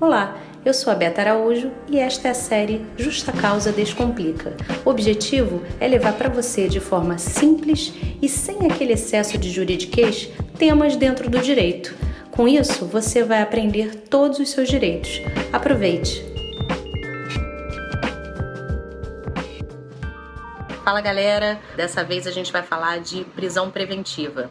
Olá, eu sou a Beta Araújo e esta é a série Justa Causa Descomplica. O objetivo é levar para você de forma simples e sem aquele excesso de juridiquês temas dentro do direito. Com isso, você vai aprender todos os seus direitos. Aproveite! Fala galera, dessa vez a gente vai falar de prisão preventiva.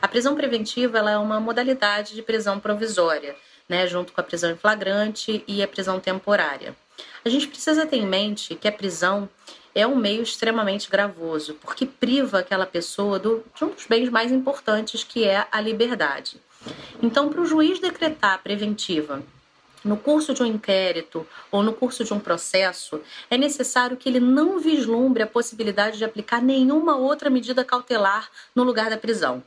A prisão preventiva é uma modalidade de prisão provisória né, junto com a prisão em flagrante e a prisão temporária. A gente precisa ter em mente que a prisão é um meio extremamente gravoso, porque priva aquela pessoa do, de um dos bens mais importantes, que é a liberdade. Então, para o juiz decretar a preventiva no curso de um inquérito ou no curso de um processo, é necessário que ele não vislumbre a possibilidade de aplicar nenhuma outra medida cautelar no lugar da prisão.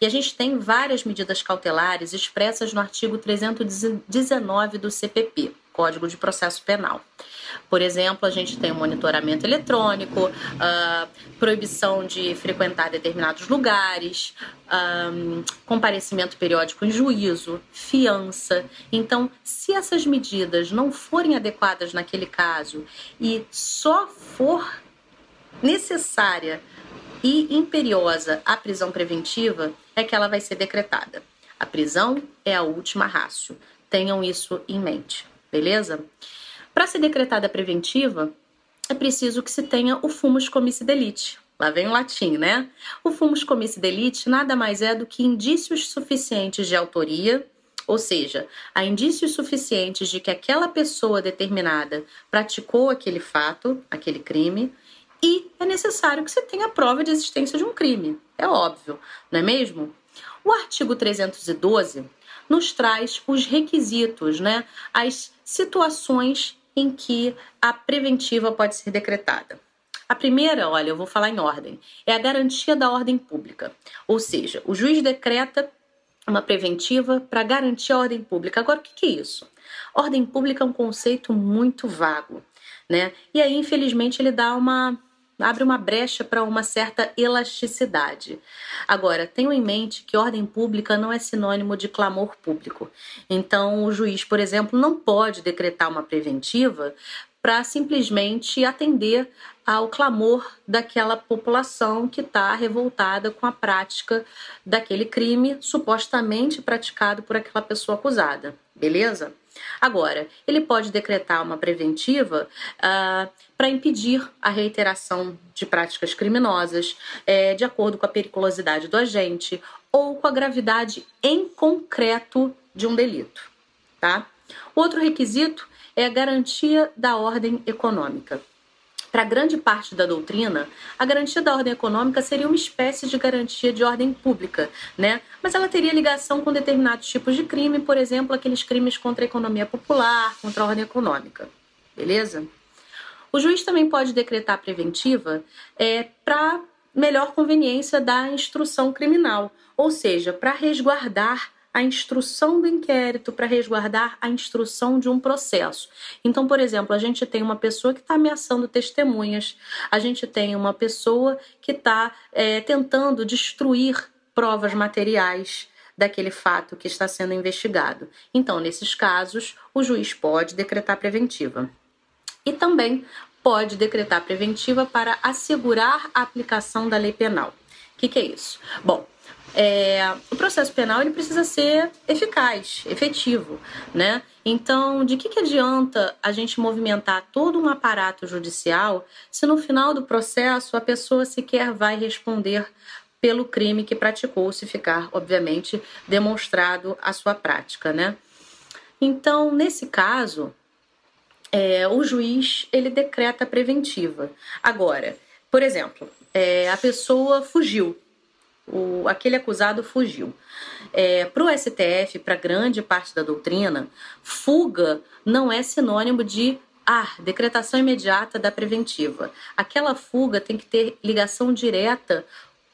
E a gente tem várias medidas cautelares expressas no artigo 319 do CPP, Código de Processo Penal. Por exemplo, a gente tem o monitoramento eletrônico, uh, proibição de frequentar determinados lugares, um, comparecimento periódico em juízo, fiança. Então, se essas medidas não forem adequadas naquele caso e só for necessária e imperiosa a prisão preventiva, é que ela vai ser decretada. A prisão é a última rácio. Tenham isso em mente, beleza? Para ser decretada preventiva, é preciso que se tenha o fumus comissi delite. Lá vem o latim, né? O fumus comissi delite nada mais é do que indícios suficientes de autoria, ou seja, há indícios suficientes de que aquela pessoa determinada praticou aquele fato, aquele crime, e é necessário que você tenha prova de existência de um crime. É óbvio, não é mesmo? O artigo 312 nos traz os requisitos, né? As situações em que a preventiva pode ser decretada. A primeira, olha, eu vou falar em ordem, é a garantia da ordem pública. Ou seja, o juiz decreta uma preventiva para garantir a ordem pública. Agora, o que é isso? Ordem pública é um conceito muito vago, né? E aí, infelizmente, ele dá uma abre uma brecha para uma certa elasticidade. Agora, tenham em mente que ordem pública não é sinônimo de clamor público. Então, o juiz, por exemplo, não pode decretar uma preventiva para simplesmente atender ao clamor daquela população que está revoltada com a prática daquele crime supostamente praticado por aquela pessoa acusada, beleza? Agora, ele pode decretar uma preventiva uh, para impedir a reiteração de práticas criminosas, é, de acordo com a periculosidade do agente ou com a gravidade em concreto de um delito. Tá? Outro requisito é a garantia da ordem econômica. Para grande parte da doutrina, a garantia da ordem econômica seria uma espécie de garantia de ordem pública, né? Mas ela teria ligação com determinados tipos de crime, por exemplo, aqueles crimes contra a economia popular, contra a ordem econômica. Beleza? O juiz também pode decretar preventiva é, para melhor conveniência da instrução criminal, ou seja, para resguardar a instrução do inquérito, para resguardar a instrução de um processo. Então, por exemplo, a gente tem uma pessoa que está ameaçando testemunhas, a gente tem uma pessoa que está é, tentando destruir provas materiais daquele fato que está sendo investigado. Então, nesses casos, o juiz pode decretar preventiva. E também pode decretar preventiva para assegurar a aplicação da lei penal. O que, que é isso? Bom, é, o processo penal ele precisa ser eficaz, efetivo, né? Então, de que, que adianta a gente movimentar todo um aparato judicial se no final do processo a pessoa sequer vai responder pelo crime que praticou, se ficar, obviamente, demonstrado a sua prática, né? Então, nesse caso, é, o juiz ele decreta preventiva. Agora, por exemplo, é, a pessoa fugiu, o, aquele acusado fugiu. É, para o STF, para grande parte da doutrina, fuga não é sinônimo de ah, decretação imediata da preventiva. Aquela fuga tem que ter ligação direta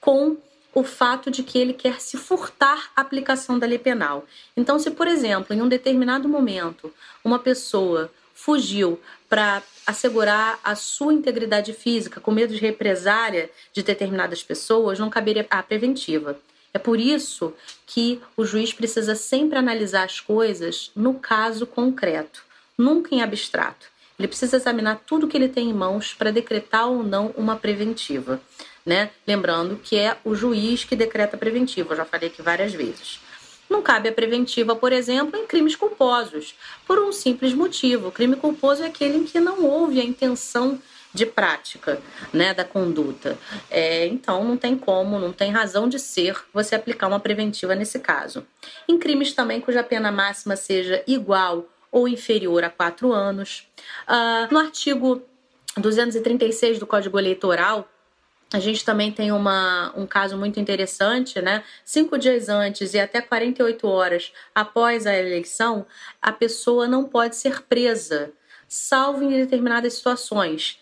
com o fato de que ele quer se furtar a aplicação da lei penal. Então, se, por exemplo, em um determinado momento, uma pessoa fugiu para assegurar a sua integridade física com medo de represária de determinadas pessoas, não caberia a preventiva. É por isso que o juiz precisa sempre analisar as coisas no caso concreto, nunca em abstrato. Ele precisa examinar tudo que ele tem em mãos para decretar ou não uma preventiva. Né? Lembrando que é o juiz que decreta a preventiva, eu já falei aqui várias vezes. Não cabe a preventiva, por exemplo, em crimes culposos, por um simples motivo. O crime culposo é aquele em que não houve a intenção de prática né, da conduta. É, então, não tem como, não tem razão de ser você aplicar uma preventiva nesse caso. Em crimes também cuja pena máxima seja igual ou inferior a quatro anos. Uh, no artigo 236 do Código Eleitoral, a gente também tem uma, um caso muito interessante, né? Cinco dias antes e até 48 horas após a eleição, a pessoa não pode ser presa, salvo em determinadas situações.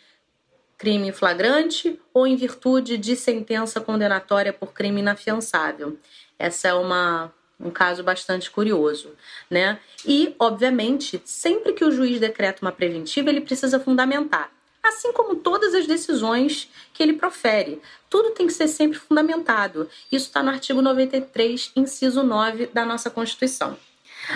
Crime flagrante ou em virtude de sentença condenatória por crime inafiançável. Essa é uma, um caso bastante curioso, né? E, obviamente, sempre que o juiz decreta uma preventiva, ele precisa fundamentar assim como todas as decisões que ele profere. Tudo tem que ser sempre fundamentado. Isso está no artigo 93, inciso 9 da nossa Constituição.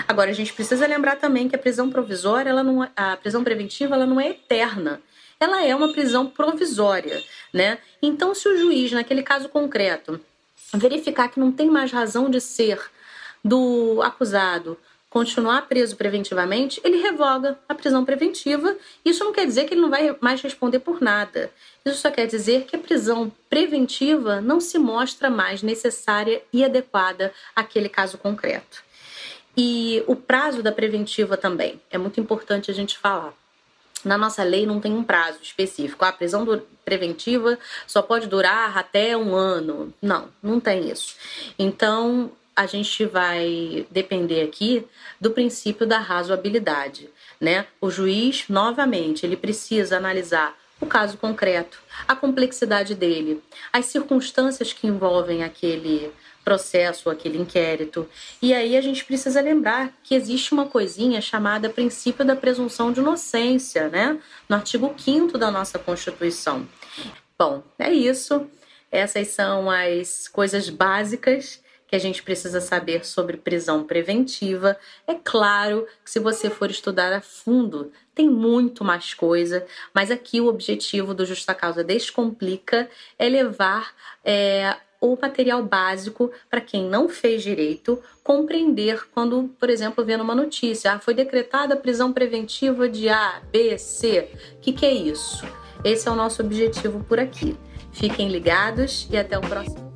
Agora, a gente precisa lembrar também que a prisão provisória, ela não, é, a prisão preventiva, ela não é eterna. Ela é uma prisão provisória, né? Então, se o juiz, naquele caso concreto, verificar que não tem mais razão de ser do acusado continuar preso preventivamente, ele revoga a prisão preventiva. Isso não quer dizer que ele não vai mais responder por nada. Isso só quer dizer que a prisão preventiva não se mostra mais necessária e adequada àquele caso concreto. E o prazo da preventiva também é muito importante a gente falar. Na nossa lei não tem um prazo específico. A prisão preventiva só pode durar até um ano. Não, não tem isso. Então, a gente vai depender aqui do princípio da razoabilidade, né? O juiz, novamente, ele precisa analisar o caso concreto, a complexidade dele, as circunstâncias que envolvem aquele processo, aquele inquérito. E aí a gente precisa lembrar que existe uma coisinha chamada princípio da presunção de inocência, né? No artigo 5 da nossa Constituição. Bom, é isso. Essas são as coisas básicas que a gente precisa saber sobre prisão preventiva. É claro que se você for estudar a fundo, tem muito mais coisa, mas aqui o objetivo do Justa Causa Descomplica é levar é, o material básico para quem não fez direito compreender quando, por exemplo, vê numa notícia, ah, foi decretada prisão preventiva de A, B, C. O que, que é isso? Esse é o nosso objetivo por aqui. Fiquem ligados e até o próximo.